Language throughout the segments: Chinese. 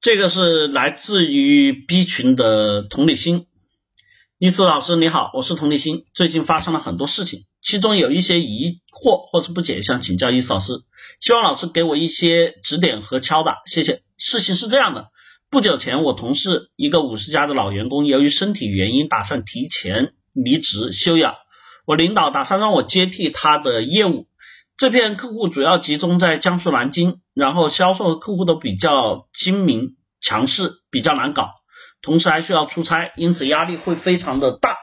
这个是来自于 B 群的同理心。伊思老师你好，我是同理心。最近发生了很多事情，其中有一些疑惑或者不解，想请教伊思老师，希望老师给我一些指点和敲打，谢谢。事情是这样的，不久前我同事一个五十家的老员工，由于身体原因，打算提前离职休养，我领导打算让我接替他的业务。这片客户主要集中在江苏南京，然后销售客户都比较精明强势，比较难搞，同时还需要出差，因此压力会非常的大。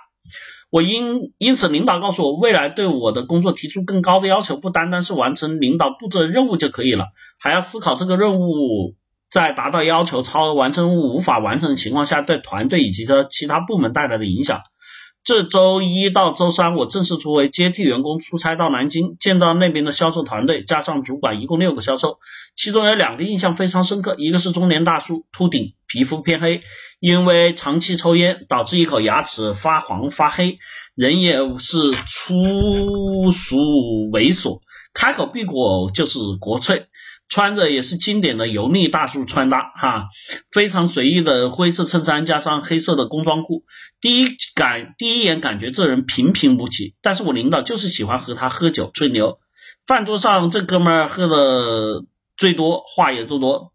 我因因此领导告诉我，未来对我的工作提出更高的要求，不单单是完成领导布置的任务就可以了，还要思考这个任务在达到要求、超额完成无法完成的情况下，对团队以及的其他部门带来的影响。这周一到周三，我正式作为接替员工出差到南京，见到那边的销售团队，加上主管，一共六个销售，其中有两个印象非常深刻，一个是中年大叔，秃顶，皮肤偏黑，因为长期抽烟导致一口牙齿发黄发黑，人也是粗俗猥琐，开口闭口就是国粹。穿着也是经典的油腻大叔穿搭哈，非常随意的灰色衬衫加上黑色的工装裤，第一感第一眼感觉这人平平无奇，但是我领导就是喜欢和他喝酒吹牛，饭桌上这哥们儿喝的最多，话也最多，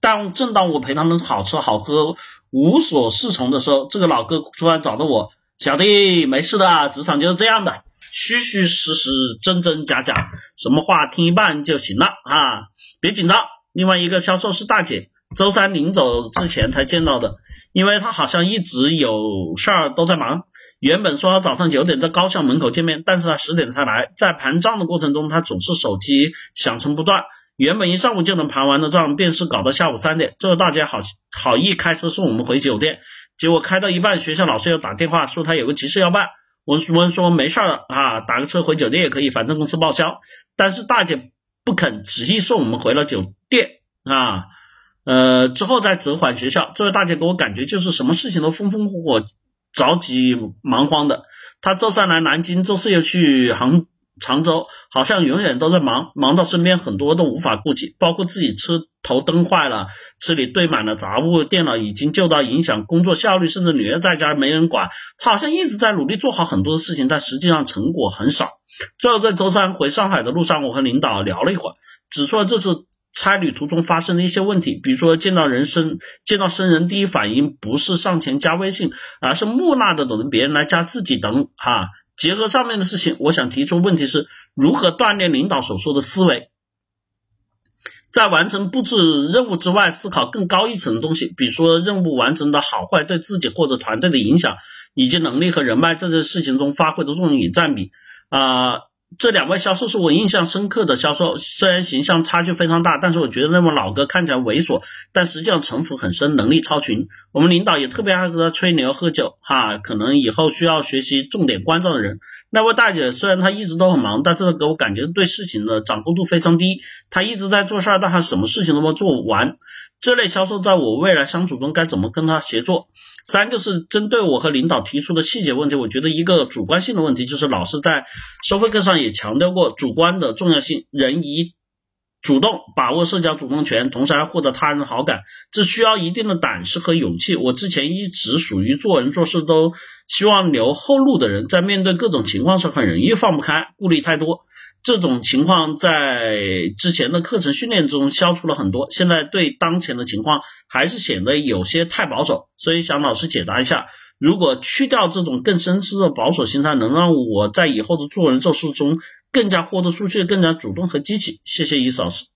但正当我陪他们好吃好喝无所适从的时候，这个老哥突然找到我，小弟没事的，职场就是这样的。虚虚实实，真真假假，什么话听一半就行了啊！别紧张。另外一个销售是大姐，周三临走之前才见到的，因为她好像一直有事儿都在忙。原本说早上九点在高校门口见面，但是她十点才来。在盘账的过程中，她总是手机响声不断。原本一上午就能盘完的账，便是搞到下午三点。这个大姐好好意开车送我们回酒店，结果开到一半，学校老师又打电话说她有个急事要办。我们说没事儿啊，打个车回酒店也可以，反正公司报销。但是大姐不肯，执意送我们回了酒店啊。呃，之后再折返学校。这位大姐给我感觉就是什么事情都风风火火、着急忙慌的。她周三来南京，周四又去杭。常州好像永远都在忙，忙到身边很多都无法顾及，包括自己车头灯坏了，车里堆满了杂物，电脑已经旧到影响工作效率，甚至女儿在家没人管，他好像一直在努力做好很多的事情，但实际上成果很少。最后在周三回上海的路上，我和领导聊了一会儿，指出了这次差旅途中发生的一些问题，比如说见到人生见到生人第一反应不是上前加微信，而是木讷的等着别人来加自己等哈。结合上面的事情，我想提出问题是如何锻炼领导所说的思维，在完成布置任务之外，思考更高一层的东西，比如说任务完成的好坏对自己或者团队的影响，以及能力和人脉这件事情中发挥的作用与占比啊。这两位销售是我印象深刻的销售，虽然形象差距非常大，但是我觉得那位老哥看起来猥琐，但实际上城府很深，能力超群。我们领导也特别爱和他吹牛喝酒，哈，可能以后需要学习重点关照的人。那位大姐虽然她一直都很忙，但是给我感觉对事情的掌控度非常低。她一直在做事儿，但她什么事情都没做完。这类销售在我未来相处中该怎么跟他协作？三个是针对我和领导提出的细节问题，我觉得一个主观性的问题就是老师在收费课上也强调过主观的重要性，人以主动把握社交主动权，同时还获得他人好感，这需要一定的胆识和勇气。我之前一直属于做人做事都希望留后路的人，在面对各种情况时很容易放不开，顾虑太多。这种情况在之前的课程训练中消除了很多，现在对当前的情况还是显得有些太保守，所以想老师解答一下，如果去掉这种更深思的保守心态，能让我在以后的做人做事中更加豁得出去，更加主动和积极。谢谢伊老师。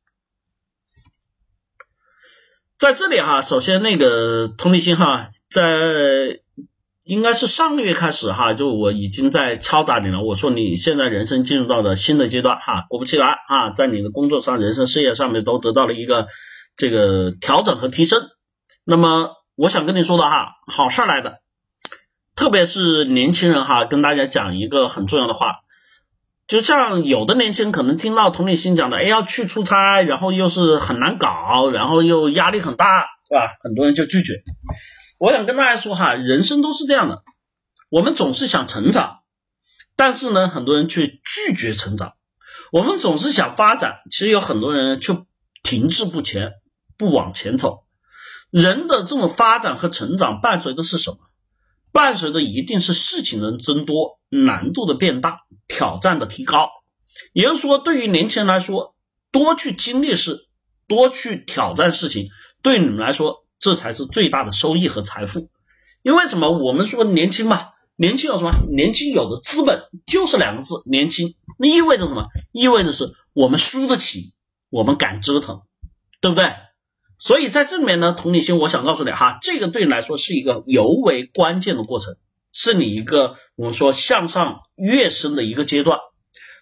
在这里哈，首先那个同理心哈，在。应该是上个月开始哈，就我已经在敲打你了。我说你现在人生进入到了新的阶段哈，果不其然啊，在你的工作上、人生事业上面都得到了一个这个调整和提升。那么我想跟你说的哈，好事来的，特别是年轻人哈，跟大家讲一个很重要的话，就像有的年轻人可能听到同理心讲的，哎要去出差，然后又是很难搞，然后又压力很大，是吧？很多人就拒绝。我想跟大家说哈，人生都是这样的，我们总是想成长，但是呢，很多人却拒绝成长。我们总是想发展，其实有很多人却停滞不前，不往前走。人的这种发展和成长伴随的是什么？伴随的一定是事情的增多，难度的变大，挑战的提高。也就是说，对于年轻人来说，多去经历事，多去挑战事情，对你们来说，这才是最大的收益和财富。因为什么？我们说年轻嘛，年轻有什么？年轻有的资本就是两个字：年轻。那意味着什么？意味着是我们输得起，我们敢折腾，对不对？所以在这里面呢，同理心，我想告诉你哈，这个对你来说是一个尤为关键的过程，是你一个我们说向上跃升的一个阶段。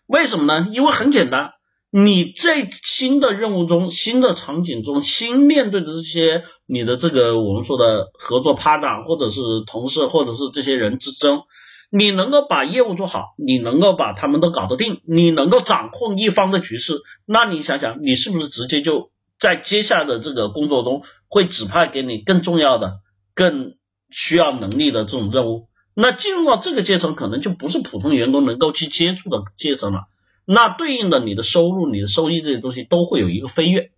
为什么呢？因为很简单，你在新的任务中、新的场景中、新面对的这些你的这个我们说的合作 partner 或者是同事或者是这些人之中，你能够把业务做好，你能够把他们都搞得定，你能够掌控一方的局势，那你想想，你是不是直接就？在接下来的这个工作中，会指派给你更重要的、更需要能力的这种任务。那进入到这个阶层，可能就不是普通员工能够去接触的阶层了。那对应的你的收入、你的收益这些东西都会有一个飞跃，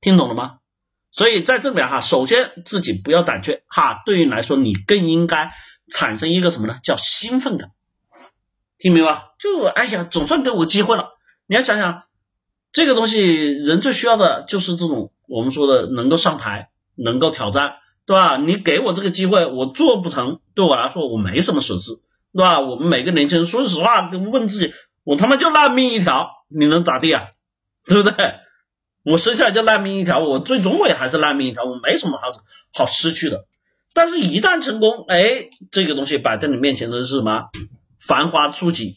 听懂了吗？所以在这边哈，首先自己不要胆怯哈，对于来说，你更应该产生一个什么呢？叫兴奋感，听明白？就哎呀，总算给我机会了。你要想想。这个东西人最需要的就是这种我们说的能够上台，能够挑战，对吧？你给我这个机会，我做不成，对我来说我没什么损失，对吧？我们每个年轻人说实话，问自己，我他妈就烂命一条，你能咋地啊？对不对？我生下来就烂命一条，我最终我也还是烂命一条，我没什么好好失去的。但是，一旦成功，哎，这个东西摆在你面前的是什么？繁花初锦，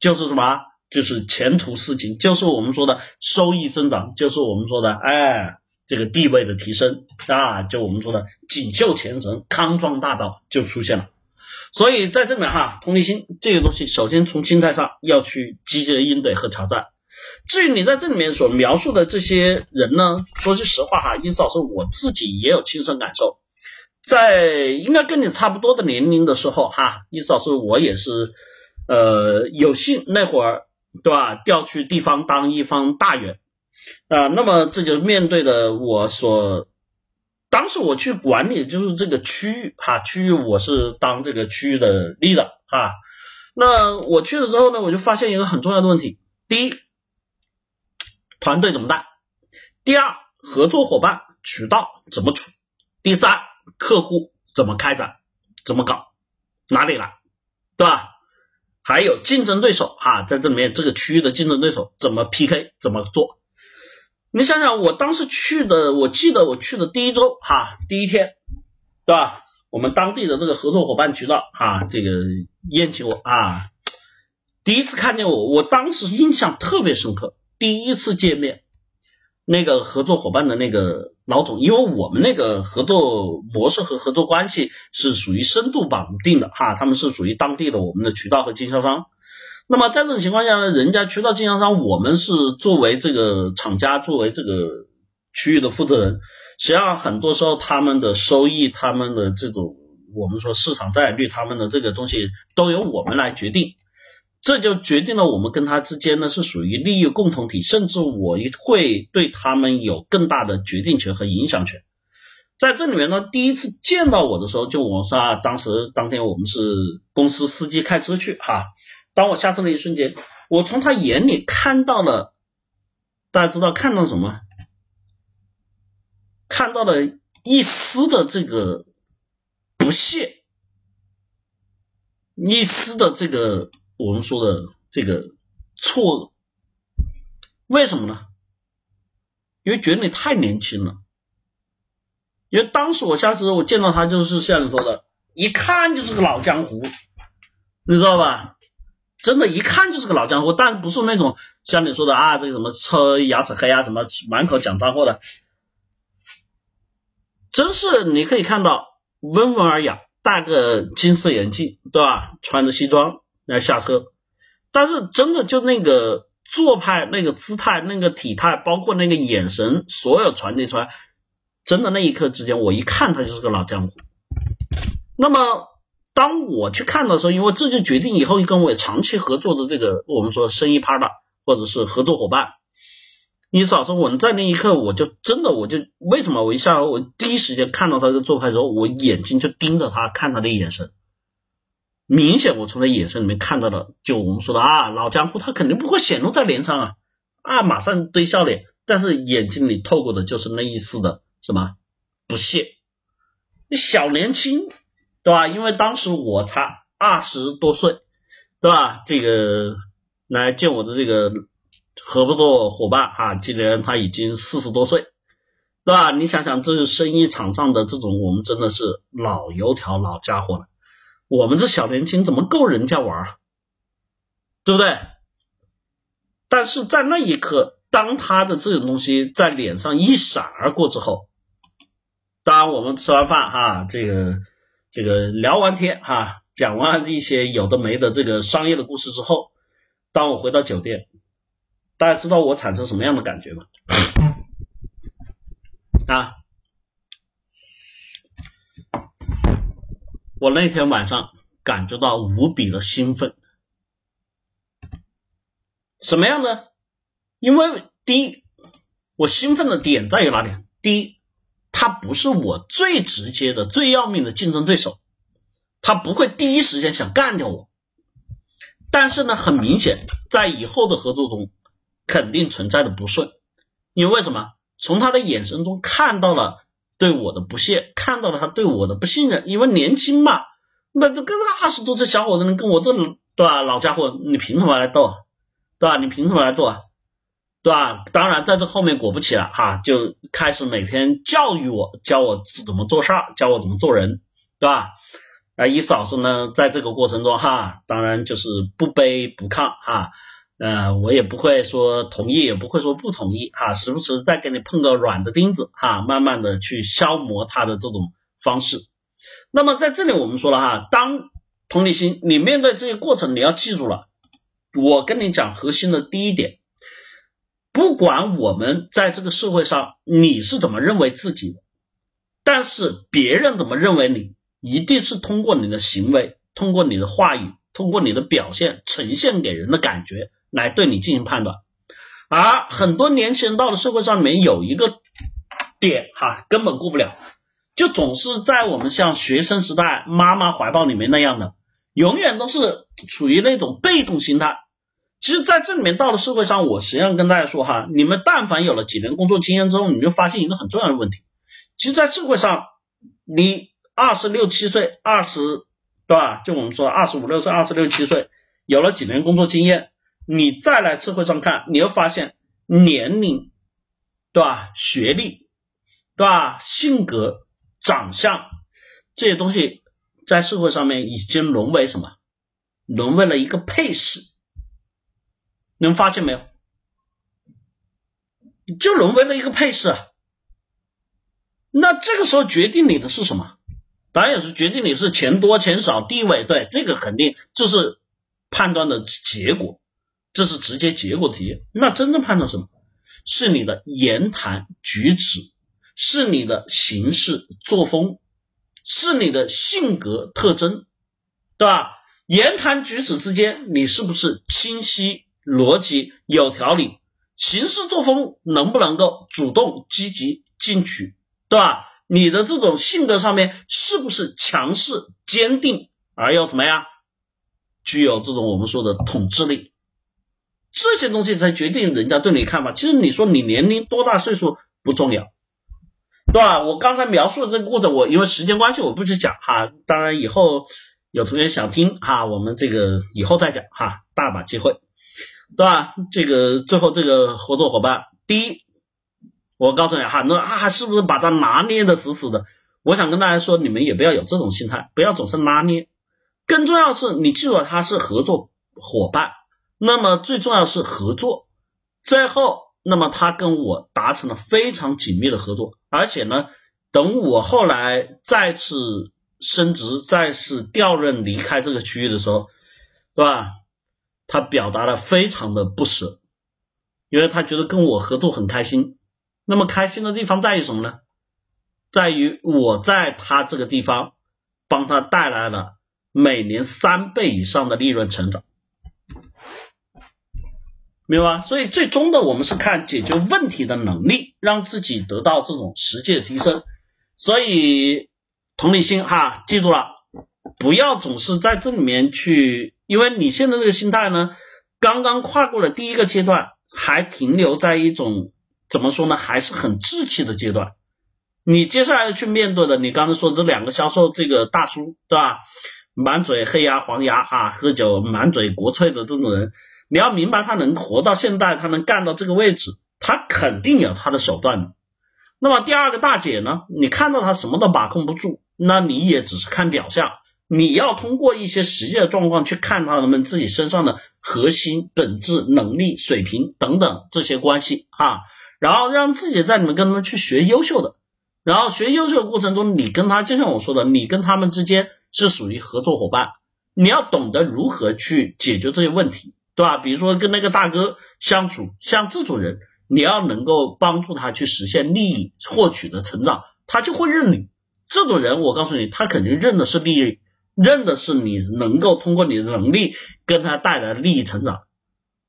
就是什么？就是前途似锦，就是我们说的收益增长，就是我们说的哎，这个地位的提升啊，就我们说的锦绣前程、康庄大道就出现了。所以在这里哈，同理心这个东西，首先从心态上要去积极的应对和挑战。至于你在这里面所描述的这些人呢，说句实话哈，伊思老师我自己也有亲身感受，在应该跟你差不多的年龄的时候哈，伊思老师我也是呃有幸那会儿。对吧？调去地方当一方大员啊，那么这就面对的我所，当时我去管理就是这个区域哈，区域我是当这个区域的 leader 哈。那我去了之后呢，我就发现一个很重要的问题：第一，团队怎么带；第二，合作伙伴渠道怎么处；第三，客户怎么开展、怎么搞、哪里来，对吧？还有竞争对手哈，在这里面这个区域的竞争对手怎么 PK 怎么做？你想想，我当时去的，我记得我去的第一周哈，第一天，对吧？我们当地的这个合作伙伴渠道哈，这个宴请我啊，第一次看见我，我当时印象特别深刻，第一次见面。那个合作伙伴的那个老总，因为我们那个合作模式和合作关系是属于深度绑定的哈，他们是属于当地的我们的渠道和经销商。那么在这种情况下呢，人家渠道经销商，我们是作为这个厂家，作为这个区域的负责人，实际上很多时候他们的收益，他们的这种我们说市场占有率，他们的这个东西都由我们来决定。这就决定了我们跟他之间呢是属于利益共同体，甚至我会对他们有更大的决定权和影响权。在这里面呢，第一次见到我的时候，就我说啊，当时当天我们是公司司机开车去哈，当我下车的一瞬间，我从他眼里看到了，大家知道看到什么？看到了一丝的这个不屑，一丝的这个。我们说的这个错愕，为什么呢？因为觉得你太年轻了。因为当时我下车我见到他，就是像你说的，一看就是个老江湖，你知道吧？真的，一看就是个老江湖，但不是那种像你说的啊，这个什么车牙齿黑啊，什么满口讲脏话的，真是你可以看到温文尔雅，戴个金丝眼镜，对吧？穿着西装。来下车，但是真的就那个做派、那个姿态、那个体态，包括那个眼神，所有传递出来，真的那一刻之间，我一看他就是个老江湖。那么当我去看的时候，因为这就决定以后跟我长期合作的这个我们说生意 partner 或者是合作伙伴，你嫂子，我在那一刻我就真的我就为什么我一下我第一时间看到他的做派之后，我眼睛就盯着他看他的眼神，明显我从他眼神里面看到了，就我们说的啊老江湖，他肯定不会显露在脸上啊。啊马上堆笑脸，但是眼睛里透过的就是那一丝的什么？不屑，你小年轻对吧？因为当时我才二十多岁对吧？这个来见我的这个。合作伙伴啊，今年他已经四十多岁，对吧？你想想，这个生意场上的这种，我们真的是老油条、老家伙了。我们这小年轻怎么够人家玩？对不对？但是在那一刻，当他的这种东西在脸上一闪而过之后，当我们吃完饭哈，这个这个聊完天哈，讲完一些有的没的这个商业的故事之后，当我回到酒店。大家知道我产生什么样的感觉吗？啊，我那天晚上感觉到无比的兴奋，什么样呢？因为第一，我兴奋的点在于哪里？第一，他不是我最直接的、最要命的竞争对手，他不会第一时间想干掉我。但是呢，很明显，在以后的合作中。肯定存在的不顺，因为什么？从他的眼神中看到了对我的不屑，看到了他对我的不信任。因为年轻嘛，那这跟二十多岁小伙子能跟我这对吧？老家伙，你凭什么来斗？对吧？你凭什么来做？对吧？当然，在这后面果不其然哈，就开始每天教育我，教我怎么做事儿，教我怎么做人，对吧？啊，伊嫂子呢，在这个过程中哈，当然就是不卑不亢哈。呃，我也不会说同意，也不会说不同意哈，时不时再给你碰个软的钉子哈，慢慢的去消磨他的这种方式。那么在这里我们说了哈，当同理心，你面对这些过程，你要记住了，我跟你讲核心的第一点，不管我们在这个社会上你是怎么认为自己的，但是别人怎么认为你，一定是通过你的行为，通过你的话语，通过你的表现呈现给人的感觉。来对你进行判断，而很多年轻人到了社会上里面有一个点哈，根本过不了，就总是在我们像学生时代妈妈怀抱里面那样的，永远都是处于那种被动心态。其实，在这里面到了社会上，我实际上跟大家说哈，你们但凡有了几年工作经验之后，你就发现一个很重要的问题。其实，在社会上，你二十六七岁，二十对吧？就我们说二十五六岁，二十六七岁，有了几年工作经验。你再来社会上看，你会发现年龄，对吧？学历，对吧？性格、长相这些东西，在社会上面已经沦为什么？沦为了一个配饰，能发现没有？就沦为了一个配饰。那这个时候决定你的是什么？当然也是决定你是钱多钱少、地位，对这个肯定这是判断的结果。这是直接结果题，那真正判断什么？是你的言谈举止，是你的行事作风，是你的性格特征，对吧？言谈举止之间，你是不是清晰、逻辑、有条理？行事作风能不能够主动、积极、进取，对吧？你的这种性格上面是不是强势、坚定，而又怎么样？具有这种我们说的统治力？这些东西才决定人家对你看法。其实你说你年龄多大岁数不重要，对吧？我刚才描述的这个过程，我因为时间关系我不去讲哈。当然以后有同学想听哈，我们这个以后再讲哈，大把机会，对吧？这个最后这个合作伙伴，第一，我告诉你哈，那啊是不是把它拿捏的死死的？我想跟大家说，你们也不要有这种心态，不要总是拿捏。更重要是你记住了，他是合作伙伴。那么最重要是合作，最后，那么他跟我达成了非常紧密的合作，而且呢，等我后来再次升职、再次调任离开这个区域的时候，对吧？他表达了非常的不舍，因为他觉得跟我合作很开心。那么开心的地方在于什么呢？在于我在他这个地方帮他带来了每年三倍以上的利润成长。明白吧？所以最终的我们是看解决问题的能力，让自己得到这种实际的提升。所以同理心哈，记住了，不要总是在这里面去，因为你现在这个心态呢，刚刚跨过了第一个阶段，还停留在一种怎么说呢，还是很稚气的阶段。你接下来要去面对的，你刚才说这两个销售这个大叔，对吧？满嘴黑牙黄牙啊，喝酒满嘴国粹的这种人。你要明白，他能活到现在，他能干到这个位置，他肯定有他的手段的。那么第二个大姐呢？你看到他什么都把控不住，那你也只是看表象。你要通过一些实际的状况去看他们自己身上的核心、本质、能力、水平等等这些关系啊，然后让自己在里面跟他们去学优秀的，然后学优秀的过程中，你跟他就像我说的，你跟他们之间是属于合作伙伴，你要懂得如何去解决这些问题。对吧？比如说跟那个大哥相处，像这种人，你要能够帮助他去实现利益获取的成长，他就会认你。这种人，我告诉你，他肯定认的是利益，认的是你能够通过你的能力跟他带来利益成长。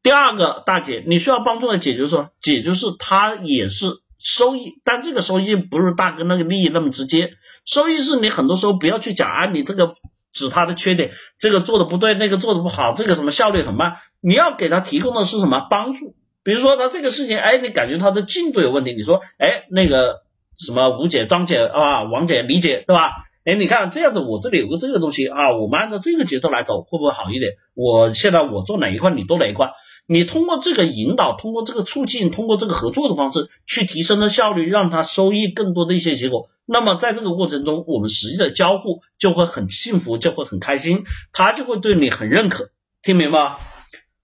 第二个大姐，你需要帮助的解决说，解决是他也是收益，但这个收益不是大哥那个利益那么直接，收益是你很多时候不要去讲啊，你这个。指他的缺点，这个做的不对，那个做的不好，这个什么效率很慢，你要给他提供的是什么帮助？比如说他这个事情，哎，你感觉他的进度有问题，你说，哎，那个什么吴姐、张姐啊、王姐、李姐，对吧？哎，你看这样子，我这里有个这个东西啊，我们按照这个节奏来走，会不会好一点？我现在我做哪一块，你做哪一块？你通过这个引导，通过这个促进，通过这个合作的方式，去提升的效率，让他收益更多的一些结果。那么在这个过程中，我们实际的交互就会很幸福，就会很开心，他就会对你很认可，听明白？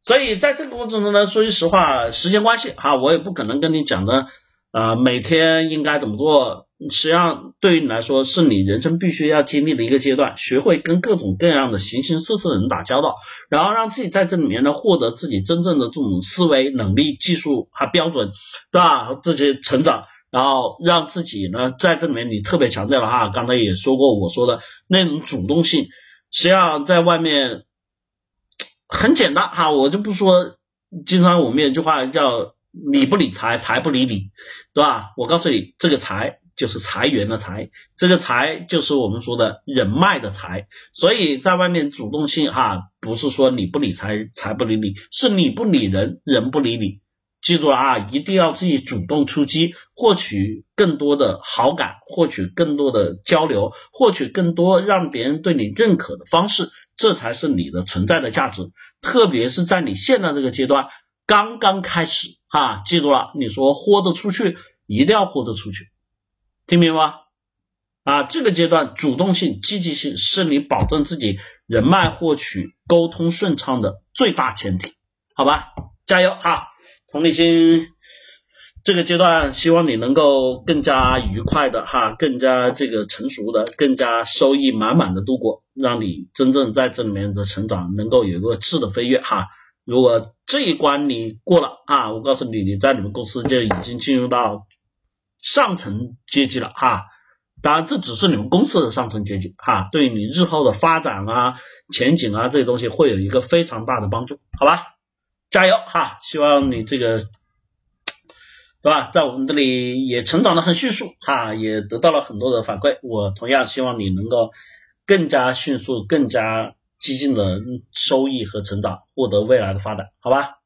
所以在这个过程中呢，说句实话，时间关系哈，我也不可能跟你讲的，呃，每天应该怎么做。实际上，对于你来说，是你人生必须要经历的一个阶段，学会跟各种各样的形形色色的人打交道，然后让自己在这里面呢，获得自己真正的这种思维能力、技术和标准，对吧？自己成长，然后让自己呢，在这里面你特别强调了哈，刚才也说过，我说的那种主动性，实际上在外面很简单哈，我就不说，经常我们有句话叫“理不理财，财不理你”，对吧？我告诉你，这个财。就是财源的财，这个财就是我们说的人脉的财，所以在外面主动性哈，不是说你不理财，财不理你，是你不理人，人不理你。记住了啊，一定要自己主动出击，获取更多的好感，获取更多的交流，获取更多让别人对你认可的方式，这才是你的存在的价值。特别是在你现在这个阶段刚刚开始哈，记住了，你说豁得出去，一定要豁得出去。听明白吗？啊，这个阶段主动性、积极性是你保证自己人脉获取、沟通顺畅的最大前提，好吧？加油哈！同理心，这个阶段希望你能够更加愉快的哈，更加这个成熟的，更加收益满满的度过，让你真正在这里面的成长能够有一个质的飞跃哈。如果这一关你过了啊，我告诉你，你在你们公司就已经进入到。上层阶级了哈，当然这只是你们公司的上层阶级哈，对你日后的发展啊、前景啊这些东西会有一个非常大的帮助，好吧？加油哈！希望你这个对吧，在我们这里也成长的很迅速哈，也得到了很多的反馈。我同样希望你能够更加迅速、更加激进的收益和成长，获得未来的发展，好吧？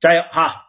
加油哈！